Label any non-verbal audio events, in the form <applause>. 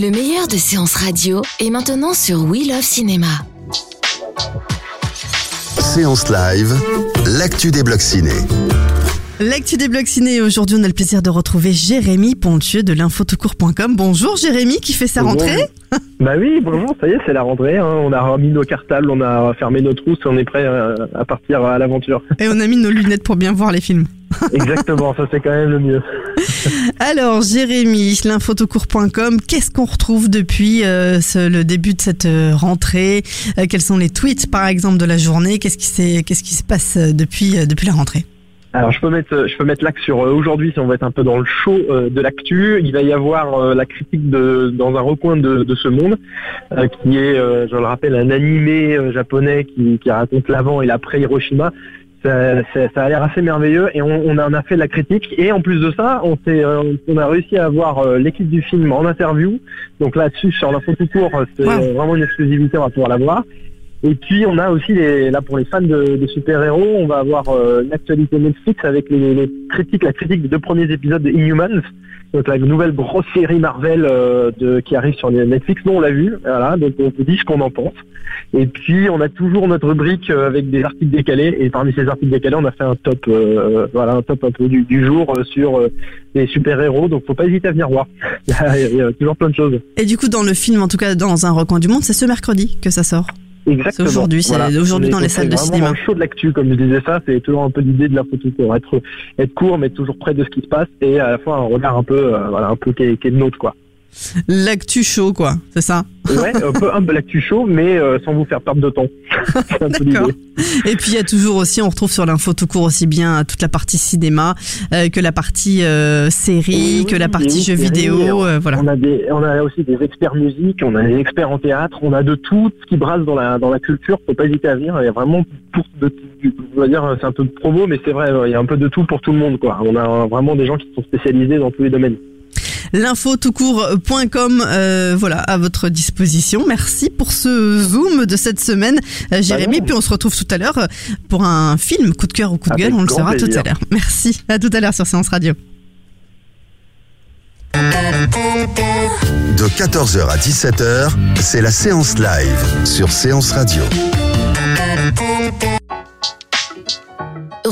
Le meilleur de séances radio est maintenant sur We Love Cinéma. Séance live, l'actu des blocs ciné. L'actu des blocs ciné. Aujourd'hui, on a le plaisir de retrouver Jérémy Pontieux de l'infotoutcourt.com. Bonjour Jérémy qui fait sa Bonjour. rentrée. <laughs> Bah oui, bonjour, ça y est, c'est la rentrée. hein. On a remis nos cartables, on a fermé nos trousses, on est prêt euh, à partir à l'aventure. Et on a mis nos lunettes pour bien voir les films. Exactement, ça c'est quand même le mieux. <laughs> <laughs> Alors Jérémy, l'infotoutcourt.com, qu'est-ce qu'on retrouve depuis euh, le début de cette euh, rentrée? Euh, Quels sont les tweets par exemple de la journée? Qu'est-ce qui, se passe depuis, la rentrée? Alors je peux mettre, je sur aujourd'hui si on va être un peu dans le show de l'actu. Il va y avoir la critique dans un recoin de, ce monde, qui est, je le rappelle, un animé japonais qui raconte l'avant et l'après Hiroshima. Ça, ça- ça a l'air assez merveilleux et on, on en a fait la critique. Et en plus de ça on, euh, on a réussi à avoir euh, l'équipe du film en interview. Donc là-dessus sur l'info tout court c'est Wow. vraiment une exclusivité on va pouvoir la voir et puis on a aussi les, là pour les fans de, de super-héros, on va avoir euh, une actualité Netflix avec les, les critiques, la critique des deux premiers épisodes de Inhumans, donc la nouvelle grosse série Marvel euh, de, qui arrive sur Netflix. Nous on l'a vu, voilà, donc on vous dit ce qu'on en pense. Et puis on a toujours notre rubrique euh, avec des articles décalés et parmi ces articles décalés on a fait un top, euh, voilà, un top un peu du, du jour euh, sur euh, les super-héros. Donc faut pas hésiter à venir voir. <laughs> Il y a, il y a toujours plein de choses. Et du coup dans le film, en tout cas dans un recoin du monde, c'est ce mercredi que ça sort. Exactement. aujourd'hui, c'est aujourd'hui On est- dans les salles de cinéma. le show de l'actu, comme je disais ça, c'est toujours un peu l'idée de la photo être être court mais toujours près de ce qui se passe et à la fois un regard un peu euh, voilà un peu qui est, qui est le nôtre quoi. L'actu chaud quoi, c'est ça Ouais, un peu un peu l'actu chaud mais euh, sans vous faire perdre de temps. <laughs> D'accord. Et puis il y a toujours aussi, on retrouve sur l'info tout court aussi bien toute la partie cinéma euh, que la partie euh, série, Oui, que la partie jeux vidéo, euh, voilà. On a des on a aussi des experts musique, on a des experts en théâtre, on a de tout ce qui brasse dans la dans la culture, faut pas hésiter à venir, il y a vraiment pour de, on va dire c'est un peu de promo mais c'est vrai, il y a un peu de tout pour tout le monde quoi. On a vraiment des gens qui sont spécialisés dans tous les domaines. L'info tout court.com, euh, voilà, à votre disposition. Merci pour ce zoom de cette semaine, euh, Jérémy. non. Puis on se retrouve tout à l'heure euh, pour un film, coup de cœur ou coup de Avec gueule, on le saura tout à l'heure. Merci, à tout à l'heure sur Séance Radio. De 14h à 17h, c'est la séance live sur Séance Radio.